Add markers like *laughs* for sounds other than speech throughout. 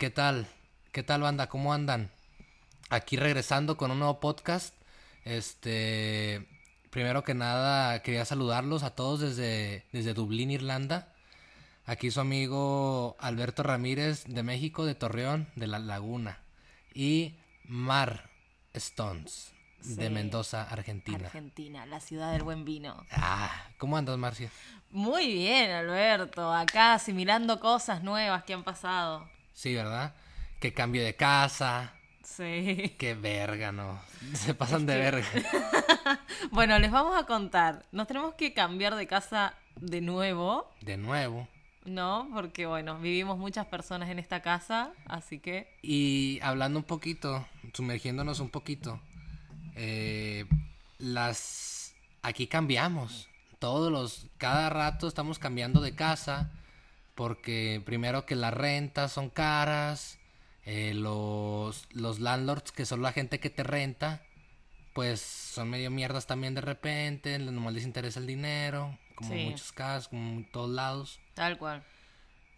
¿Qué tal? ¿Qué tal, banda? ¿Cómo andan? Aquí regresando con un nuevo podcast. Este, primero que nada, quería saludarlos a todos desde, desde Dublín, Irlanda. Aquí su amigo Alberto Ramírez de México, de Torreón, de La Laguna. Y Mar Stones, de Sí. Mendoza, Argentina. Argentina, la ciudad del buen vino. Ah, ¿cómo andas, Marcia? Muy bien, Alberto. Acá asimilando cosas nuevas que han pasado. Sí, ¿verdad? Que cambio de casa. Sí. Qué verga, no. *laughs* Se pasan de verga. *laughs* Bueno, les vamos a contar. Nos tenemos que cambiar de casa de nuevo, De nuevo. ¿no? Porque, bueno, vivimos muchas personas en esta casa, así que... Y hablando un poquito, sumergiéndonos un poquito, eh, las aquí cambiamos. Todos los, cada rato estamos cambiando de casa, porque primero que las rentas son caras, eh, los, los landlords, que son la gente que te renta, pues son medio mierdas también de repente, nomás les interesa el dinero, como en muchos casos, como en todos lados. Tal cual.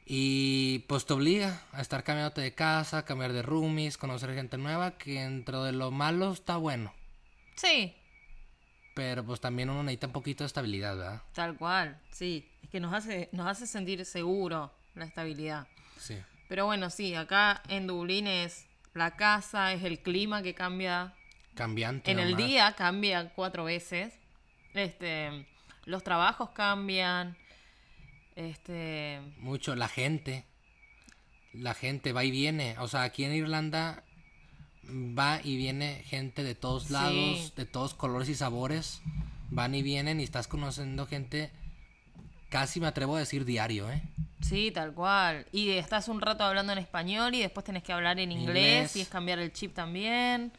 Y pues te obliga a estar cambiándote de casa, cambiar de roomies, conocer gente nueva, que dentro de lo malo está bueno. Sí, Pero pues también uno necesita un poquito de estabilidad, ¿verdad? tal cual. Sí, es que nos hace, nos hace sentir seguro la estabilidad. Sí. Pero bueno, sí, acá en Dublín es la casa, es el clima que cambia. Cambiante. En el día cambia cuatro veces. Este, los trabajos cambian. Este, Mucho, la gente. La gente va y viene. O sea, aquí en Irlanda va y viene gente de todos Sí. lados, de todos colores y sabores. Van y vienen y estás conociendo gente, casi me atrevo a decir diario, ¿eh? sí, tal cual. Y estás un rato hablando en español y después tenés que hablar en inglés, Inglés. y es cambiar el chip también.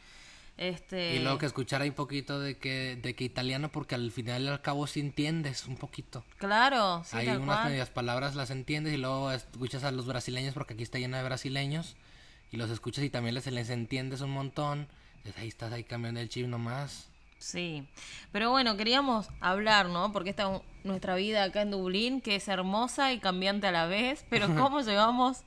Este, Y luego que escuchar ahí un poquito de que, de que italiano, porque al final y al cabo sí entiendes un poquito. claro, sí, Hay tal unas cual. medias palabras las entiendes y luego escuchas a los brasileños, porque aquí está lleno de brasileños, y los escuchas y también les, les entiendes un montón. Entonces, ahí estás ahí cambiando el chip nomás. Sí, pero bueno, queríamos hablar, ¿no? Porque esta es nuestra vida acá en Dublín, que es hermosa y cambiante a la vez, pero *laughs* cómo llevamos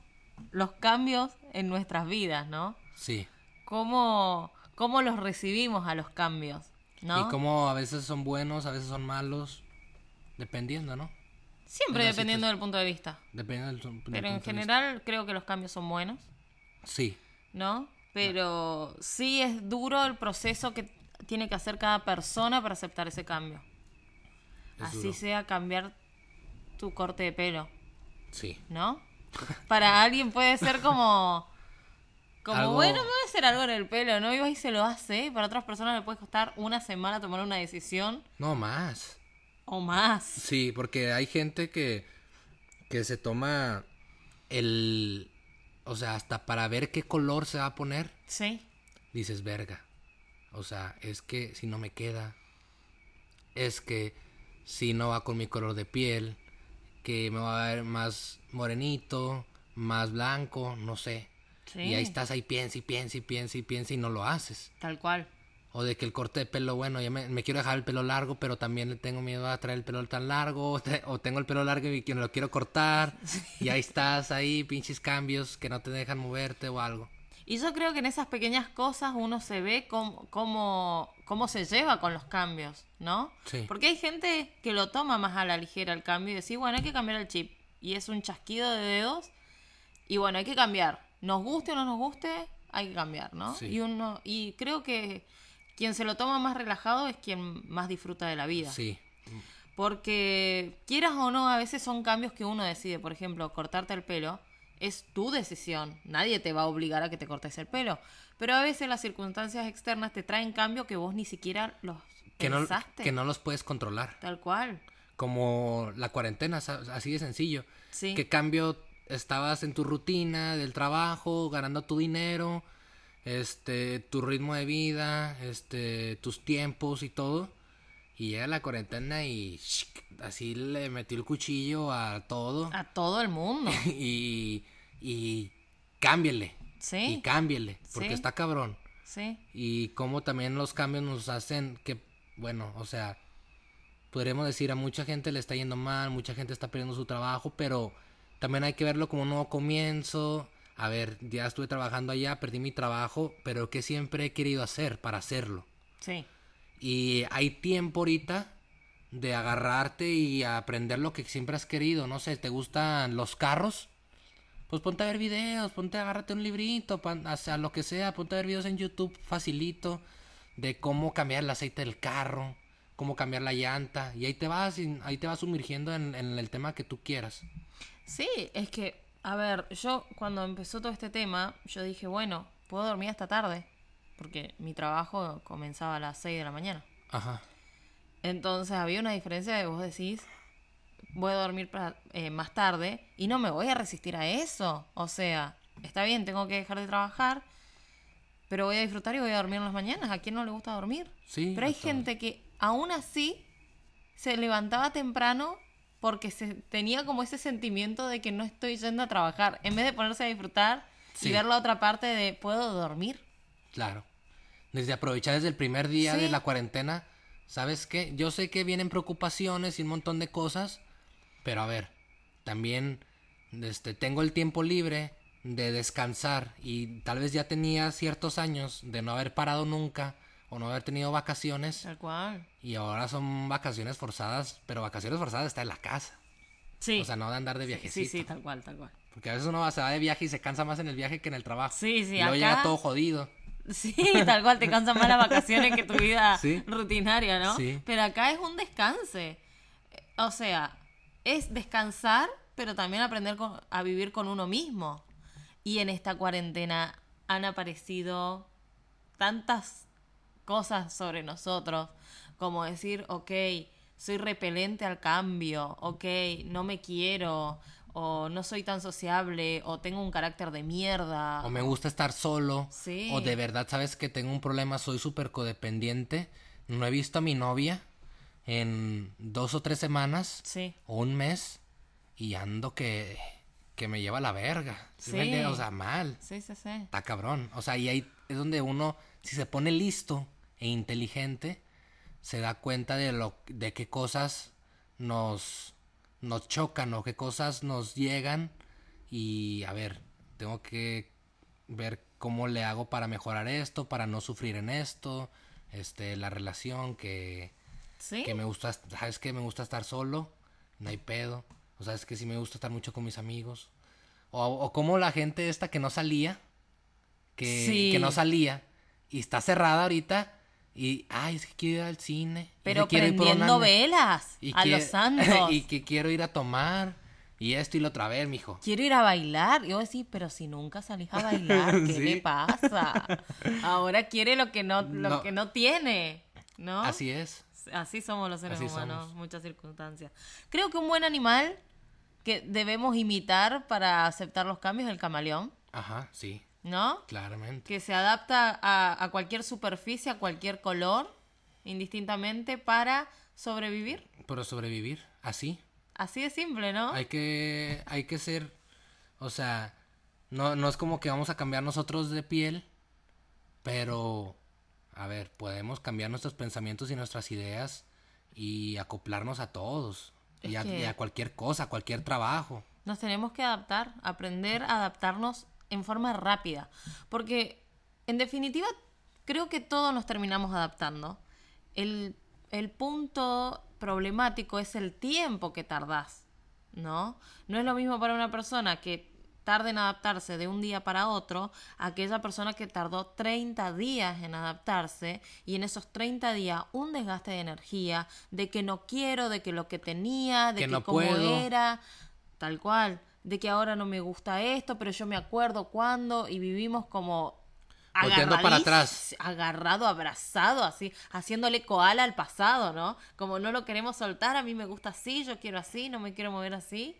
los cambios en nuestras vidas, ¿no? Sí. Cómo, cómo los recibimos a los cambios, ¿no? Y como a veces son buenos, a veces son malos, dependiendo, ¿no? Siempre dependiendo del punto de vista. Dependiendo del, del Pero en de general creo que los cambios son buenos. Sí. ¿no? Pero sí es duro el proceso que tiene que hacer cada persona para aceptar ese cambio. Es Así duro. sea cambiar tu corte de pelo. Sí. ¿no? Para alguien puede ser como. Como, Algo- bueno, me voy a hacer algo en el pelo, ¿no? Y va y se lo hace. Para otras personas le puede costar una semana tomar una decisión No más. o más. Sí, porque hay gente que, que se toma el... O sea, hasta para ver qué color se va a poner, Sí, dices, verga. O sea, es que si no me queda, es que si no va con mi color de piel, que me va a ver más morenito, más blanco, no sé. sí. Y ahí estás ahí, piensa y piensa y piensa y piensa y no lo haces. Tal cual. O de que el corte de pelo, bueno, ya me, me quiero dejar el pelo largo, pero también le tengo miedo a traer el pelo tan largo. O, te- o tengo el pelo largo y que lo quiero cortar. Y ahí *laughs* estás, ahí, pinches cambios que no te dejan moverte o algo. Y yo creo que en esas pequeñas cosas uno se ve cómo, cómo, cómo se lleva con los cambios, ¿no? Sí. Porque hay gente que lo toma más a la ligera el cambio y decir, bueno, hay que cambiar el chip. Y es un chasquido de dedos. Y bueno, hay que cambiar. Nos guste o no nos guste, hay que cambiar, ¿no? Sí. Y uno, y creo que quien se lo toma más relajado es quien más disfruta de la vida. Sí, Porque quieras o no, a veces son cambios que uno decide. Por ejemplo, cortarte el pelo es tu decisión. Nadie te va a obligar a que te cortes el pelo. Pero a veces las circunstancias externas te traen cambios que vos ni siquiera los que no, pensaste. que no los puedes controlar. Tal cual. Como la cuarentena, así de sencillo. Sí. ¿Qué cambio estabas en tu rutina del trabajo, ganando tu dinero, este, tu ritmo de vida, este, tus tiempos y todo? Y llega la cuarentena y así le metió el cuchillo a todo. A todo el mundo. *laughs* y, y cámbiale. Sí. Y cámbiale, porque Sí. está cabrón. Sí. Y cómo también los cambios nos hacen que, bueno, o sea, podríamos decir a mucha gente le está yendo mal, mucha gente está perdiendo su trabajo, pero también hay que verlo como un nuevo comienzo, a ver, ya estuve trabajando allá, perdí mi trabajo, pero ¿qué siempre he querido hacer para hacerlo? Sí. Y hay tiempo ahorita de agarrarte y aprender lo que siempre has querido. No sé, ¿te gustan los carros? Pues ponte a ver videos, ponte, agárrate un librito, o sea, lo que sea, ponte a ver videos en YouTube facilito de cómo cambiar el aceite del carro, cómo cambiar la llanta, y ahí te vas, ahí te vas sumergiendo en, en el tema que tú quieras. Sí, es que, a ver, yo cuando empezó todo este tema, yo dije, bueno, puedo dormir hasta tarde, porque mi trabajo comenzaba a las 6 de la mañana. Ajá. Entonces había una diferencia de vos decís, voy a dormir eh, más tarde y no me voy a resistir a eso. O sea, está bien, tengo que dejar de trabajar, pero voy a disfrutar y voy a dormir en las mañanas. ¿A quién no le gusta dormir? Sí. Pero hay gente que aún así se levantaba temprano porque se tenía como ese sentimiento de que no estoy yendo a trabajar. En vez de ponerse a disfrutar y ver la otra parte de puedo dormir. Claro. Desde aprovechar desde el primer día de la cuarentena. ¿Sabes qué? Yo sé que vienen preocupaciones y un montón de cosas, pero a ver, también este, tengo el tiempo libre de descansar y tal vez ya tenía ciertos años de no haber parado nunca o no haber tenido vacaciones. Tal cual. Y ahora son vacaciones forzadas, pero vacaciones forzadas está en la casa. Sí. O sea, no de andar de viajecito. Sí, sí, tal cual, tal cual. Porque a veces uno se va de viaje y se cansa más en el viaje que en el trabajo. Sí, sí, y luego llega todo jodido. Sí, tal cual, te cansan más las vacaciones que tu vida *laughs* rutinaria, ¿no? Sí. Pero acá es un descanse. O sea, es descansar, pero también aprender a vivir con uno mismo. Y en esta cuarentena han aparecido tantas cosas sobre nosotros, como decir, ok, soy repelente al cambio, ok, no me quiero, o no soy tan sociable, o tengo un carácter de mierda. O me gusta estar solo. O de verdad sabes que tengo un problema, soy súper codependiente. No he visto a mi novia en dos o tres semanas. Sí. O un mes. Y ando que, que me lleva a la verga. Sí. o sea, mal. Sí, sí, sí. Está cabrón. O sea, y ahí es donde uno, si se pone listo e inteligente, se da cuenta de lo de qué cosas nos nos chocan o qué cosas nos llegan y a ver, tengo que ver cómo le hago para mejorar esto, para no sufrir en esto, este, la relación que, que me gusta, sabes que me gusta estar solo, no hay pedo, o sabes que sí me gusta estar mucho con mis amigos, o, o como la gente esta que no salía, que, que no salía y está cerrada ahorita y, ay, es que quiero ir al cine. Pero prendiendo velas a los *laughs* santos. y que quiero ir a tomar. Y esto y lo otra vez, mijo. Quiero ir a bailar. Yo decía, pero si nunca salís a bailar, *laughs* ¿qué le pasa? Ahora quiere lo que no, lo que no tiene, ¿no? Así es. Así somos los seres humanos, muchas circunstancias. Creo que un buen animal que debemos imitar para aceptar los cambios es el camaleón. Ajá, sí. ¿No? Claramente. Que se adapta a, cualquier superficie, a cualquier color, indistintamente, para sobrevivir. Para sobrevivir, así. Así de simple, ¿no? Hay que, hay que ser, o sea, no, no es como que vamos a cambiar nosotros de piel, pero, a ver, podemos cambiar nuestros pensamientos y nuestras ideas y acoplarnos a todos. y a cualquier cosa, a cualquier trabajo. Nos tenemos que adaptar, aprender a adaptarnos en forma rápida. Porque, en definitiva, creo que todos nos terminamos adaptando. El, el punto problemático es el tiempo que tardás, ¿no? No es lo mismo para una persona que tarde en adaptarse de un día para otro a aquella persona que tardó 30 días en adaptarse y en esos 30 días un desgaste de energía, de que no quiero, de que lo que tenía, de que, no cómo era, tal cual de que ahora no me gusta esto, pero yo me acuerdo cuando y vivimos como para atrás. agarrado, abrazado, así, haciéndole koala al pasado, ¿no? Como no lo queremos soltar, a mí me gusta así, yo quiero así, no me quiero mover así.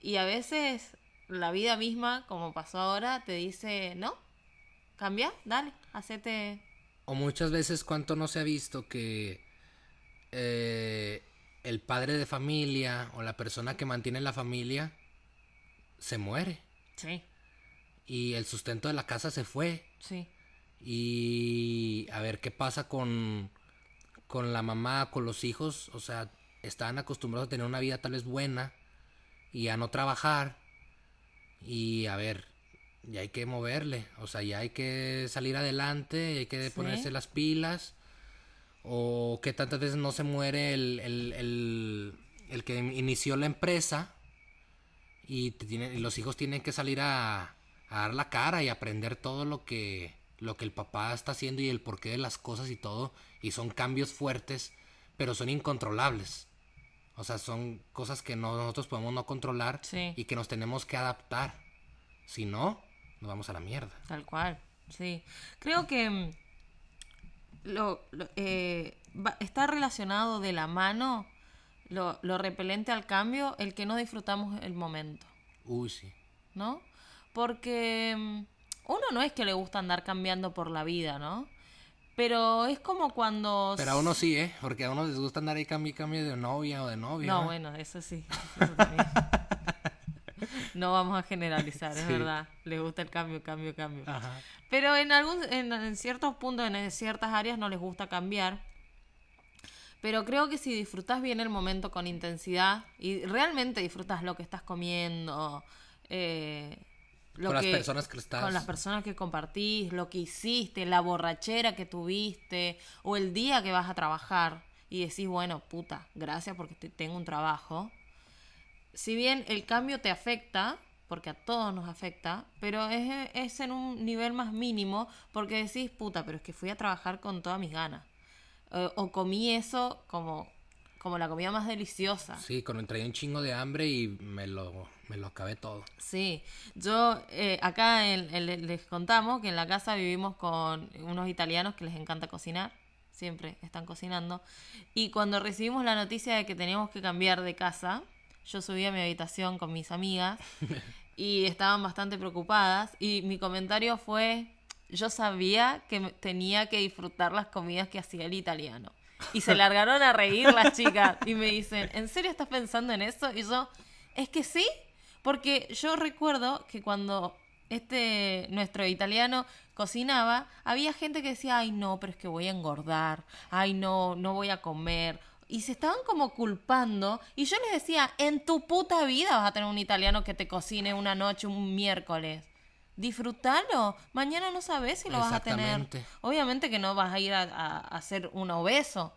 Y a veces la vida misma, como pasó ahora, te dice, no, cambia, dale, hacete... O muchas veces cuánto no se ha visto que eh, el padre de familia o la persona que mantiene la familia se muere. Sí. Y el sustento de la casa se fue. Sí. Y a ver qué pasa con, con la mamá, con los hijos. O sea, estaban acostumbrados a tener una vida tal vez buena y a no trabajar. Y a ver, ya hay que moverle, o sea, ya hay que salir adelante, y hay que ponerse las pilas, o que tantas veces no se muere el, el, el, el que inició la empresa y, te tiene, y los hijos tienen que salir a, a, dar la cara y aprender todo lo que, lo que el papá está haciendo y el porqué de las cosas y todo, y son cambios fuertes, pero son incontrolables. O sea, son cosas que no, nosotros podemos no controlar Sí. y que nos tenemos que adaptar. Si no, nos vamos a la mierda. Tal cual, sí. Creo que mm, lo, lo- eh, va- está relacionado de la mano lo, lo repelente al cambio, el que no disfrutamos el momento, Uy, sí. ¿no? Porque mm, uno no es que le gusta andar cambiando por la vida, ¿no? Pero es como cuando... Pero a uno sí, ¿eh? Porque a uno les gusta andar ahí cambio y cambio de novia o de novio. No, bueno, eso sí. *laughs* eso también. no vamos a generalizar, es Sí. verdad. Les gusta el cambio, cambio, cambio. Ajá. Pero en algún, en, en ciertos puntos, en ciertas áreas no les gusta cambiar. Pero creo que si disfrutas bien el momento con intensidad y realmente disfrutas lo que estás comiendo, eh, lo Con las que- personas que estás. con las personas que compartís, lo que hiciste, la borrachera que tuviste, o el día que vas a trabajar y decís, bueno, puta, gracias porque te- tengo un trabajo. Si bien el cambio te afecta, porque a todos nos afecta, pero es, es en un nivel más mínimo porque decís, puta, pero es que fui a trabajar con todas mis ganas. Eh, o comí eso como, como la comida más deliciosa. Sí, cuando traía un chingo de hambre y me lo, me lo acabé todo. Sí, yo eh, acá en- en- les contamos que en la casa vivimos con unos italianos que les encanta cocinar, siempre están cocinando, y cuando recibimos la noticia de que teníamos que cambiar de casa, yo subí a mi habitación con mis amigas *laughs* y estaban bastante preocupadas y mi comentario fue, yo sabía que tenía que disfrutar las comidas que hacía el italiano. Y se largaron a reír las chicas y me dicen, ¿en serio estás pensando en eso? Y yo, es que sí, porque yo recuerdo que cuando este nuestro italiano cocinaba, había gente que decía, ay no, pero es que voy a engordar, ay no, no voy a comer. Y se estaban como culpando. Y yo les decía, en tu puta vida vas a tener un italiano que te cocine una noche, un miércoles. Disfrútalo. Mañana no sabes si lo vas a tener. Obviamente que no vas a ir a, a, a ser un obeso.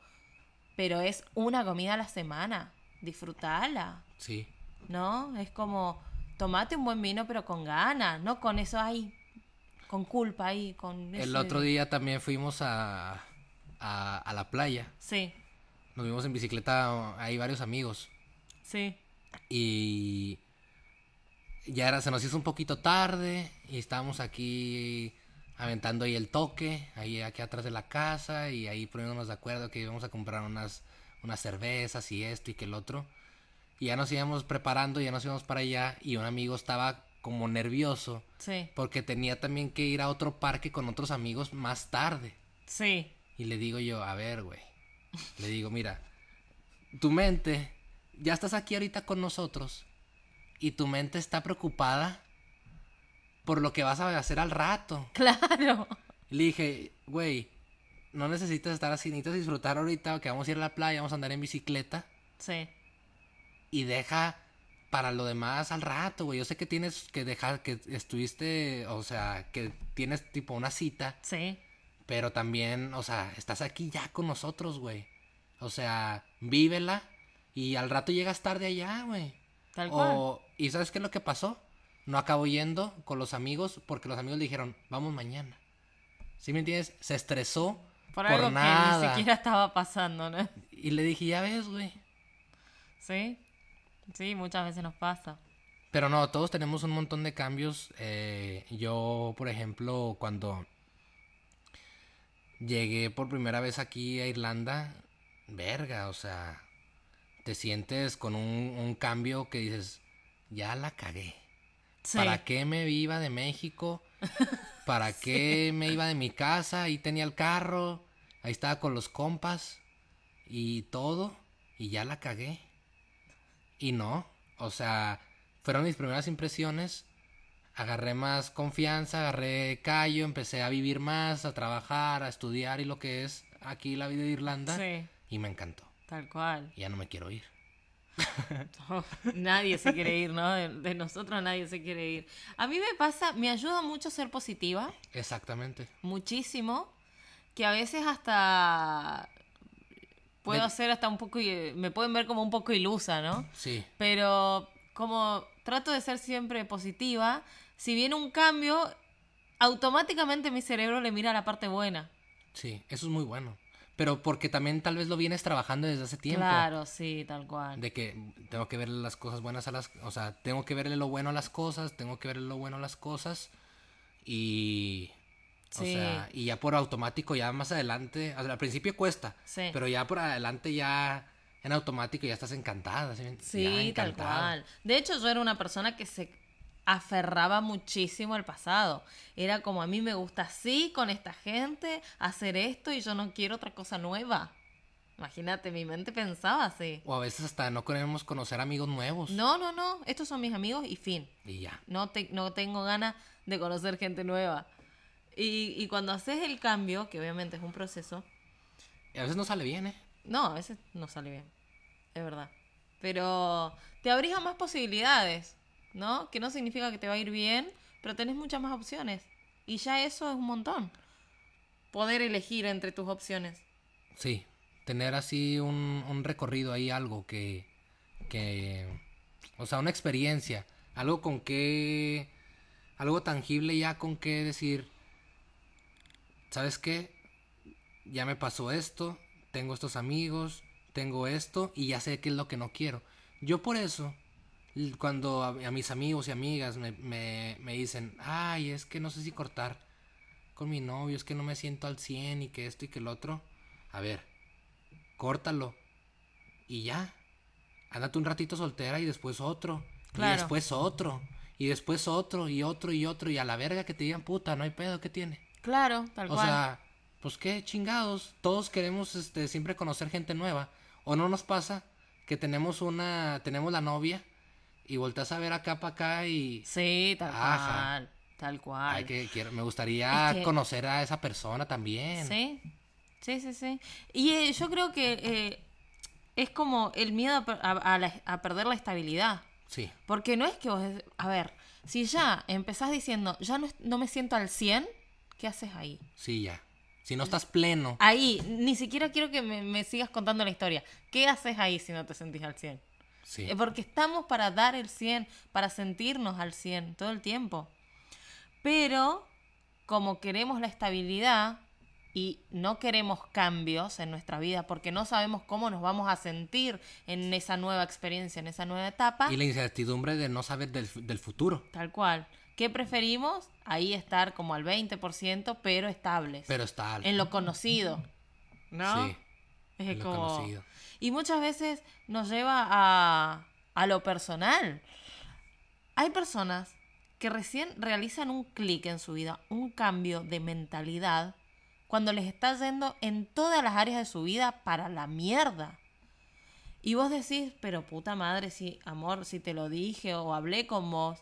Pero es una comida a la semana. Disfrutala. Sí. ¿no? Es como, tomate un buen vino, pero con ganas, no con eso ahí, con culpa ahí, con El otro día también fuimos a, a, a la playa. Sí, Nos vimos en bicicleta, hay varios amigos. sí, Y ya era, se nos hizo un poquito tarde y estábamos aquí aventando ahí el toque, ahí aquí atrás de la casa y ahí poniéndonos de acuerdo que íbamos a comprar unas, unas cervezas y esto y que el otro. Y ya nos íbamos preparando, ya nos íbamos para allá y un amigo estaba como nervioso sí, porque tenía también que ir a otro parque con otros amigos más tarde. sí, Y le digo yo, a ver, güey. Le digo, mira, tu mente, ya estás aquí ahorita con nosotros y tu mente está preocupada por lo que vas a hacer al rato. *laughs* claro, Le dije, güey, no necesitas estar así, necesitas disfrutar ahorita que vamos a ir a la playa, vamos a andar en bicicleta sí, y deja para lo demás al rato, güey. Yo sé que tienes que dejar que estuviste, o sea, que tienes tipo una cita. sí, Pero también, o sea, estás aquí ya con nosotros, güey. O sea, vívela y al rato llegas tarde allá, güey. Tal cual. O, ¿y sabes qué es lo que pasó? No acabó yendo con los amigos porque los amigos le dijeron, vamos mañana. ¿Sí me entiendes? Se estresó por por, algo que ni nada. siquiera estaba pasando, ¿no? Y le dije, ya ves, güey. Sí, sí, muchas veces nos pasa. Pero no, todos tenemos un montón de cambios. Eh, yo, por ejemplo, cuando llegué por primera vez aquí a Irlanda, verga, o sea, te sientes con un, un cambio que dices, ya la cagué. Sí, ¿Para qué me iba de México? *laughs* ¿Para qué me iba de mi casa? Ahí tenía el carro, ahí estaba con los compas y todo, y ya la cagué. Y no, o sea, fueron mis primeras impresiones. Agarré más confianza, agarré callo, empecé a vivir más, a trabajar, a estudiar y lo que es aquí la vida de Irlanda. sí, Y me encantó. Tal cual. Y ya no me quiero ir. *laughs* nadie se quiere ir, ¿no? De, de nosotros nadie se quiere ir. A mí me pasa, me ayuda mucho ser positiva, Exactamente. muchísimo, que a veces hasta puedo hacer hasta un poco, i- me pueden ver como un poco ilusa, ¿no? Sí, Pero como trato de ser siempre positiva, si viene un cambio, automáticamente mi cerebro le mira la parte buena. sí, eso es muy bueno. Pero porque también tal vez lo vienes trabajando desde hace tiempo. Claro, sí, tal cual. De que tengo que verle las cosas buenas a las... O sea, tengo que verle lo bueno a las cosas, tengo que verle lo bueno a las cosas. Y... O Sí. sea, y ya por automático, ya más adelante... o sea, al principio cuesta. Sí. Pero ya por adelante ya... En automático ya estás encantada. ¿sí? Sí, tal cual. De hecho, yo era una persona que se aferraba muchísimo al pasado. Era como a mí me gusta así, con esta gente, hacer esto y yo no quiero otra cosa nueva. Imagínate, mi mente pensaba así. O a veces hasta no queremos conocer amigos nuevos. No, no, no, estos son mis amigos y fin. Y ya. No, te- no tengo ganas de conocer gente nueva. Y, y cuando haces el cambio, que obviamente es un proceso, Y a veces no sale bien, ¿eh? no, a veces no sale bien, es verdad. Pero te abrís a más posibilidades, ¿no? Que no significa que te va a ir bien, pero tenés muchas más opciones. Y ya eso es un montón. Poder elegir entre tus opciones. Sí, tener así un, un recorrido ahí, algo que, que, o sea, una experiencia, algo con que, algo tangible ya con que decir, ¿sabes qué? Ya me pasó esto, tengo estos amigos, tengo esto y ya sé qué es lo que no quiero. Yo por eso, cuando a, a mis amigos y amigas me, me, me dicen, ay, es que no sé si cortar con mi novio, es que no me siento al 100 y que esto y que el otro. A ver, córtalo. Y ya. Ándate un ratito soltera y después otro. Claro. Y después otro. Y después otro y otro y otro. Y a la verga que te digan puta, no hay pedo, ¿qué tiene? Claro, tal O cual. sea, pues qué chingados. Todos queremos este, siempre conocer gente nueva. O no nos pasa que tenemos una, tenemos la novia y volteas a ver acá para acá y sí, tal Ajá. cual. Tal cual. ay, que quiero- me gustaría Es que- conocer a esa persona también. Sí, sí, sí, sí. Y eh, yo creo que eh, es como el miedo a, per- a- a la- a perder la estabilidad. Sí, Porque no es que vos... A ver, si ya empezás diciendo, ya no, no me siento al 100, ¿qué haces ahí? sí, ya. Si no estás pleno, Ahí, ni siquiera quiero que me, me sigas contando la historia. ¿Qué haces ahí si no te sentís al 100? Sí. Eh, Porque estamos para dar el 100, para sentirnos al 100 todo el tiempo. Pero como queremos la estabilidad y no queremos cambios en nuestra vida porque no sabemos cómo nos vamos a sentir en esa nueva experiencia, en esa nueva etapa, Y la incertidumbre de no saber del, del futuro. tal cual. ¿Qué preferimos? Ahí estar como al 20%, pero estables. Pero está alto. en lo conocido. ¿no? Sí, Es en lo conocido. Y muchas veces nos lleva a, a lo personal. Hay personas que recién realizan un clic en su vida, un cambio de mentalidad, cuando les está yendo en todas las áreas de su vida para la mierda. Y vos decís, pero puta madre, si, amor, si te lo dije o hablé con vos,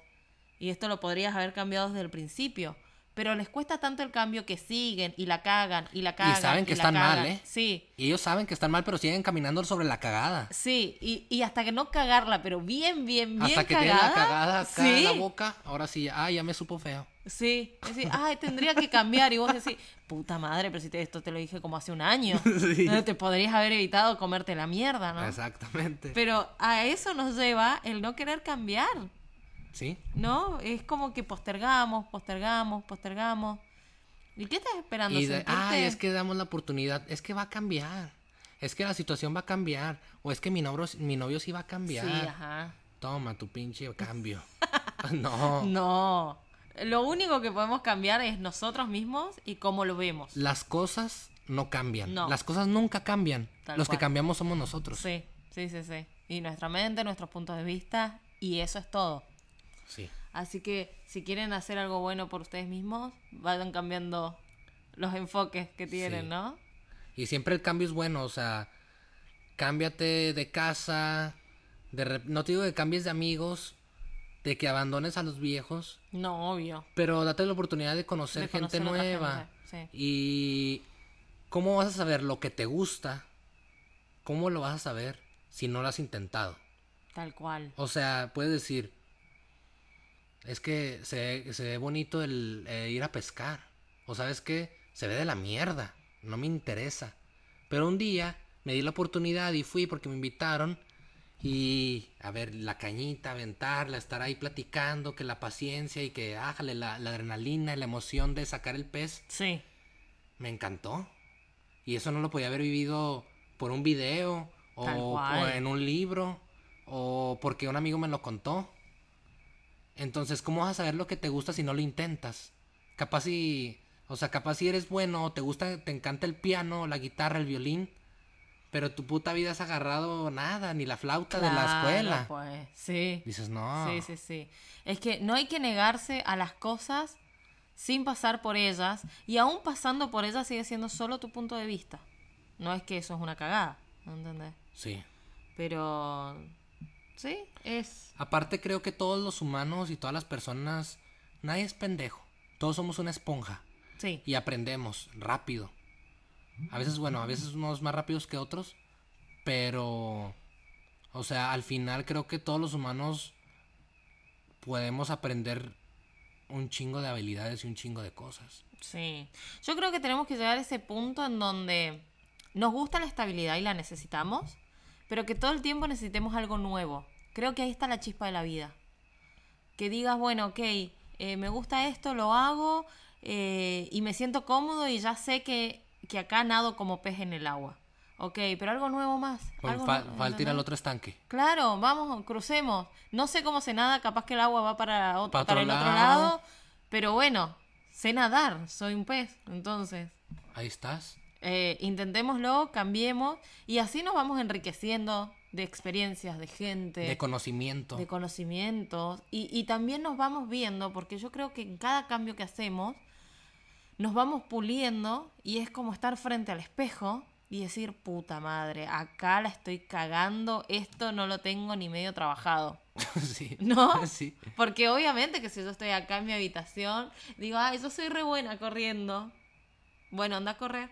y esto lo podrías haber cambiado desde el principio. Pero les cuesta tanto el cambio que siguen y la cagan y la cagan. saben que están mal. ¿eh? Sí, Y ellos saben que están mal, pero siguen caminando sobre la cagada. Sí, y, y hasta que no cagarla, pero bien, bien, bien Hasta que cagada. la cagada acá sí, en la boca, ahora sí, ah, ya me supo feo. Sí, es decir, ay, tendría que cambiar. Y vos decís, puta madre, pero si te- esto te lo dije como hace un año. *laughs* Sí. No te podrías haber evitado comerte la mierda, ¿no? Exactamente. Pero a eso nos lleva el no querer cambiar, Sí, ¿no? Es como que postergamos, postergamos, postergamos. ¿Y qué estás esperando? y de, ¿Sentirte- ay, es que damos la oportunidad, es que va a cambiar. Es que la situación va a cambiar. O es que mi novio, mi novio sí va a cambiar. Sí, ajá. Toma tu pinche *laughs* cambio. *laughs* no. No. Lo único que podemos cambiar es nosotros mismos y cómo lo vemos. Las cosas no cambian. No. Las cosas nunca cambian. Tal Los que cambiamos somos nosotros. Sí, sí, sí, sí. Y nuestra mente, nuestros puntos de vista, y eso es todo. Sí. Así que si quieren hacer algo bueno por ustedes mismos, vayan cambiando los enfoques que tienen, Sí. ¿no? Y siempre el cambio es bueno, o sea, cámbiate de casa, de no te digo que cambies de amigos, de que abandones a los viejos, No, obvio. pero date la oportunidad de conocer, De gente conocer nueva. gente, sí. Y ¿cómo vas a saber lo que te gusta? ¿Cómo lo vas a saber si no lo has intentado? Tal cual. O sea, puedes decir, es que se, ve- se ve bonito el eh, ir a pescar. O sabes qué, se ve de la mierda, no me interesa. Pero un día me di la oportunidad y fui porque me invitaron. Y a ver, la cañita, aventarla, estar ahí platicando, que la paciencia y que, ájale, la, la adrenalina y la emoción de sacar el pez, Sí. me encantó. Y eso no lo podía haber vivido por un video o, Tal o cual. en un libro o porque un amigo me lo contó. Entonces, ¿cómo vas a saber lo que te gusta si no lo intentas? Capaz si, o sea, capaz si eres bueno, te gusta, te encanta el piano, la guitarra, el violín, pero tu puta vida has agarrado nada, ni la flauta de la escuela. Pues, sí. Dices, no. Sí, sí, sí. Es que no hay que negarse a las cosas sin pasar por ellas y aún pasando por ellas sigue siendo solo tu punto de vista. No es que eso es una cagada, ¿no entendés? Sí. Pero sí, es Aparte creo que todos los humanos y todas las personas, nadie es pendejo. Todos somos una esponja. sí, y aprendemos rápido. A veces, bueno, a veces unos más rápidos que otros, pero, o sea, al final creo que todos los humanos podemos aprender un chingo de habilidades y un chingo de cosas. sí. Yo creo que tenemos que llegar a ese punto en donde nos gusta la estabilidad y la necesitamos, pero que todo el tiempo necesitemos algo nuevo. Creo que ahí está la chispa de la vida. que digas, bueno, ok, eh, me gusta esto, lo hago eh, y me siento cómodo y ya sé que, que acá nado como pez en el agua. Ok, pero algo nuevo más. Bueno, algo fa- nuevo, falta al otro estanque. Claro, vamos, crucemos. No sé cómo se nada, capaz que el agua va para, otro, Pa' para otro el otro lado, pero bueno, sé nadar, soy un pez, entonces Ahí estás. Eh, intentémoslo, cambiemos y así nos vamos enriqueciendo de experiencias, de gente, De conocimiento. de conocimientos y, y también nos vamos viendo, porque yo creo que en cada cambio que hacemos nos vamos puliendo y es como estar frente al espejo y decir, puta madre, acá la estoy cagando, esto no lo tengo ni medio trabajado. *laughs* sí. ¿No? *laughs* sí. Porque obviamente que si yo estoy acá en mi habitación, digo, ay, yo soy re buena corriendo. Bueno, anda a correr.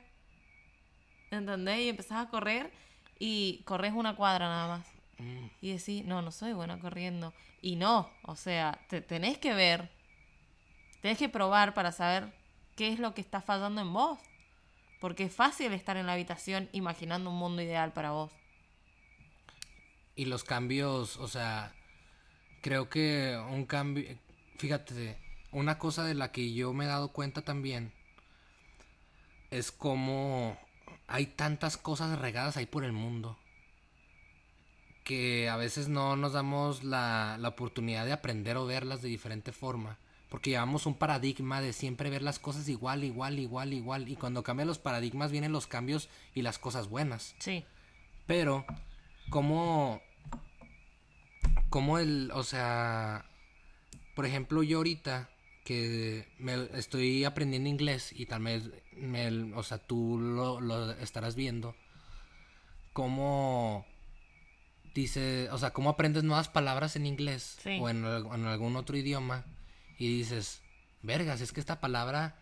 ¿Entendés? Y empezás a correr y corres una cuadra nada más. Mm, Y decís, no, no soy buena corriendo. Y no, o sea, te tenés que ver, tenés que probar para saber qué es lo que está fallando en vos. Porque es fácil estar en la habitación imaginando un mundo ideal para vos. Y los cambios, o sea, creo que un cambio, fíjate, una cosa de la que yo me he dado cuenta también es como hay tantas cosas regadas ahí por el mundo que a veces no nos damos la, la oportunidad de aprender o verlas de diferente forma. Porque llevamos un paradigma de siempre ver las cosas igual, igual, igual, igual. Y cuando cambian los paradigmas vienen los cambios y las cosas buenas. Sí, Pero, ¿cómo, cómo el, o sea, por ejemplo, yo ahorita que me estoy aprendiendo inglés y tal vez, me, o sea, tú lo, lo estarás viendo, cómo dice, o sea, cómo aprendes nuevas palabras en inglés Sí. o en, al- en algún otro idioma y dices, vergas, es que esta palabra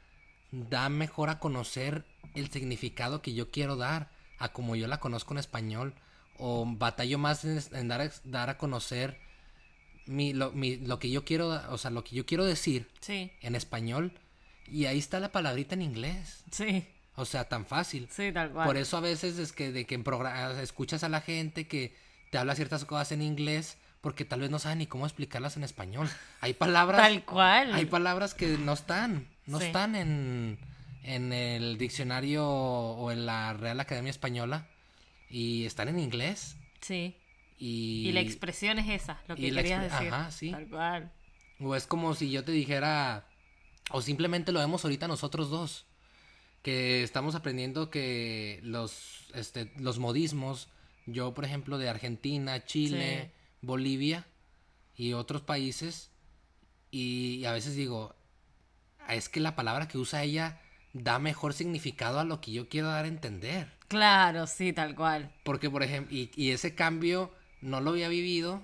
da mejor a conocer el significado que yo quiero dar a como yo la conozco en español o batallo más en, en dar, a, dar a conocer mi, lo, mi- lo que yo quiero, o sea, lo que yo quiero decir sí, en español y ahí está la palabrita en inglés. sí, O sea, tan fácil. sí, tal cual. Por eso a veces es que de que en escuchas a la gente que te habla ciertas cosas en inglés porque tal vez no saben ni cómo explicarlas en español. Hay palabras Tal cual. hay palabras que no están, no Sí. están en, en el diccionario o en la Real Academia Española y están en inglés. Sí. Y, Y la expresión es esa, lo que querías decir. ajá, sí. Tal cual. O es como si yo te dijera, o simplemente lo vemos ahorita nosotros dos, que estamos aprendiendo que los, este, los modismos, yo por ejemplo de Argentina, Chile, Sí. Bolivia y otros países, y, a veces digo, es que la palabra que usa ella da mejor significado a lo que yo quiero dar a entender. Claro, sí, tal cual. Porque, por ejemplo, y, y ese cambio no lo había vivido.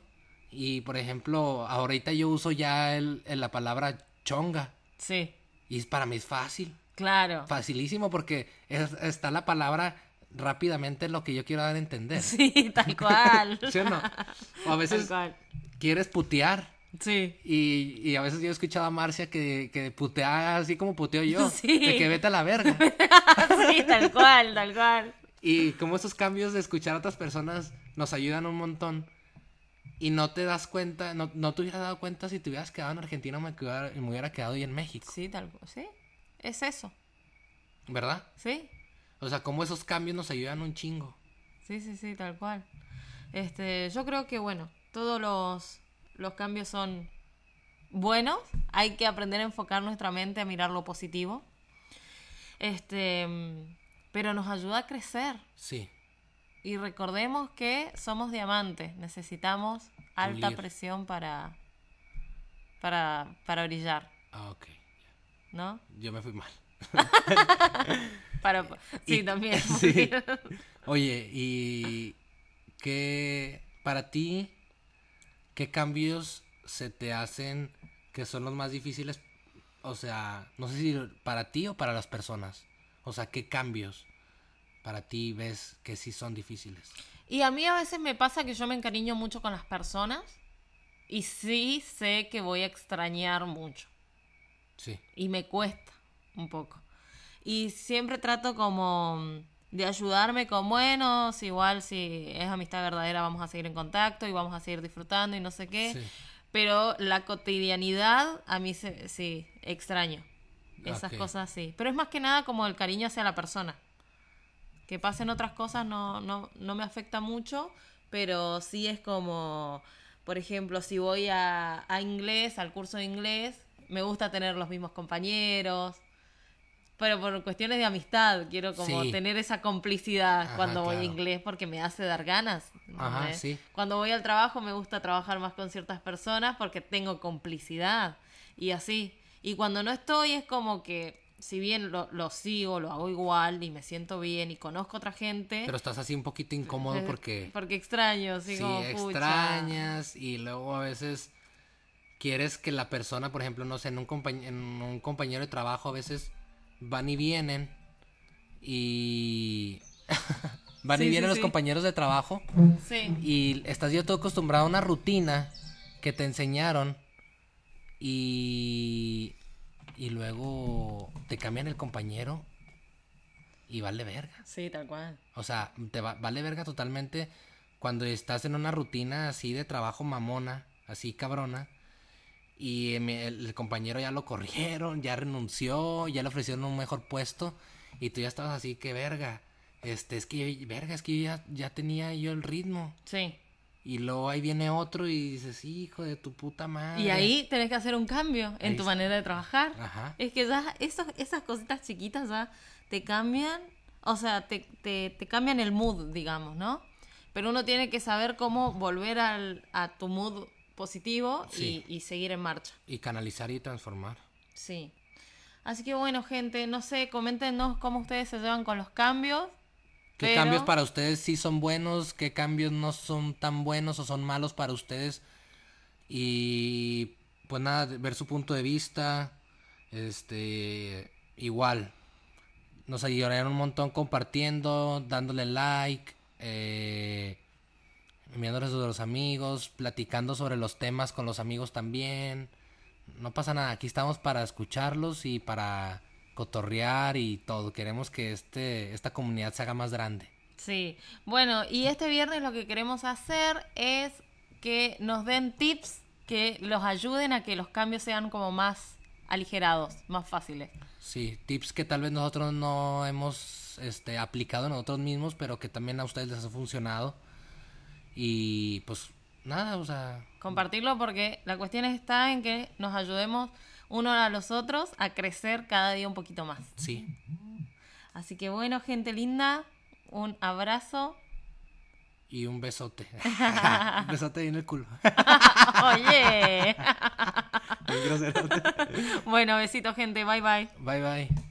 Y, por ejemplo, ahorita yo uso ya el, el- la palabra chonga. Sí, Y para mí es fácil. claro. Facilísimo porque es- está la palabra rápidamente lo que yo quiero dar a entender. Sí, tal cual. *laughs* ¿Sí o no? O a veces quieres putear. Sí. Y, y a veces yo he escuchado a Marcia que, que putea así como puteo yo. *laughs* Sí. De que vete a la verga. *laughs* sí, tal cual, tal cual. Y como esos cambios de escuchar a otras personas nos ayudan un montón. Y no te das cuenta, no, no te hubieras dado cuenta si te hubieras quedado en Argentina o me, quedara- me hubiera quedado ahí en México. Sí, tal cual. Sí. Es eso. ¿Verdad? Sí. O sea, como esos cambios nos ayudan un chingo. Sí, sí, sí, tal cual. Este, yo creo que bueno, todos los, los cambios son buenos. Hay que aprender a enfocar nuestra mente a mirar lo positivo. Este, pero nos ayuda a crecer. Sí. Y recordemos que somos diamantes. Necesitamos alta Pulir. presión para, para, para brillar, Ah, ok. ¿no? Yo me fui mal. *laughs* Para, sí, Y- también. *laughs* sí. Oye, ¿y qué para ti qué cambios se te hacen que son los más difíciles? O sea, no sé si para ti o para las personas. O sea, ¿qué cambios para ti ves que sí son difíciles? Y a mí a veces me pasa que yo me encariño mucho con las personas y sí sé que voy a extrañar mucho Sí. y me cuesta un poco. Y siempre trato como de ayudarme con, bueno, si igual si es amistad verdadera vamos a seguir en contacto y vamos a seguir disfrutando y no sé qué. Sí. Pero la cotidianidad a mí se, sí, extraño. Esas Ok. cosas sí. Pero es más que nada como el cariño hacia la persona. Que pasen otras cosas no, no, no me afecta mucho, pero sí es como, por ejemplo, si voy a, a inglés, al curso de inglés, me gusta tener los mismos compañeros. Pero por cuestiones de amistad, quiero como Sí. tener esa complicidad Ajá, cuando voy a inglés porque me hace dar ganas. Ajá, sí. Cuando voy al trabajo me gusta trabajar más con ciertas personas porque tengo complicidad y así. Y cuando no estoy es como que, si bien lo, lo sigo, lo hago igual y me siento bien y conozco otra gente, Pero estás así un poquito incómodo porque *laughs* porque extraño, sí, como pucha. extrañas y luego a veces quieres que la persona, por ejemplo, no sé, en un, compañ- en un compañero de trabajo a veces van y vienen y *laughs* van Sí, y sí, vienen los sí. compañeros de trabajo Sí, y estás ya todo acostumbrado a una rutina que te enseñaron y y luego te cambian el compañero y vale verga. sí, tal cual. O sea, te va- vale verga totalmente cuando estás en una rutina así de trabajo mamona, así cabrona, y eh, el, el compañero ya lo corrieron, ya renunció, ya le ofrecieron un mejor puesto, y tú ya estabas así, que verga. Este, es que, verga, es que yo ya, ya tenía yo el ritmo. Sí. Y luego ahí viene otro y dices, hijo de tu puta madre. Y ahí tenés que hacer un cambio en Ahí tu está. manera de trabajar. Ajá. Es que ya esos, esas cositas chiquitas ya te cambian, o sea, te, te, te cambian el mood, digamos, ¿no? Pero uno tiene que saber cómo volver al, a tu mood positivo Sí. y, y seguir en marcha. Y canalizar y transformar. Sí. Así que bueno, gente, no sé, coméntenos cómo ustedes se llevan con los cambios. ¿Qué pero- cambios para ustedes sí son buenos? ¿Qué cambios no son tan buenos o son malos para ustedes? Y pues nada, ver su punto de vista. Este, igual. Nos ayudarían un montón compartiendo, dándole like, eh, enviándoles a los amigos, platicando sobre los temas con los amigos también. No pasa nada, aquí estamos para escucharlos y para cotorrear y todo. Queremos que este, esta comunidad se haga más grande. Sí, bueno, y este viernes lo que queremos hacer es que nos den tips que los ayuden a que los cambios sean como más aligerados, más fáciles. Sí, tips que tal vez nosotros no hemos este, aplicado nosotros mismos, pero que también a ustedes les ha funcionado. Y pues nada, o sea, Compartirlo porque la cuestión está en que nos ayudemos uno a los otros a crecer cada día un poquito más. sí. Así que bueno, gente linda, un abrazo. Y un besote. *laughs* un besote en el culo. *laughs* Oye. *laughs* Bueno, besito gente, bye bye. bye bye.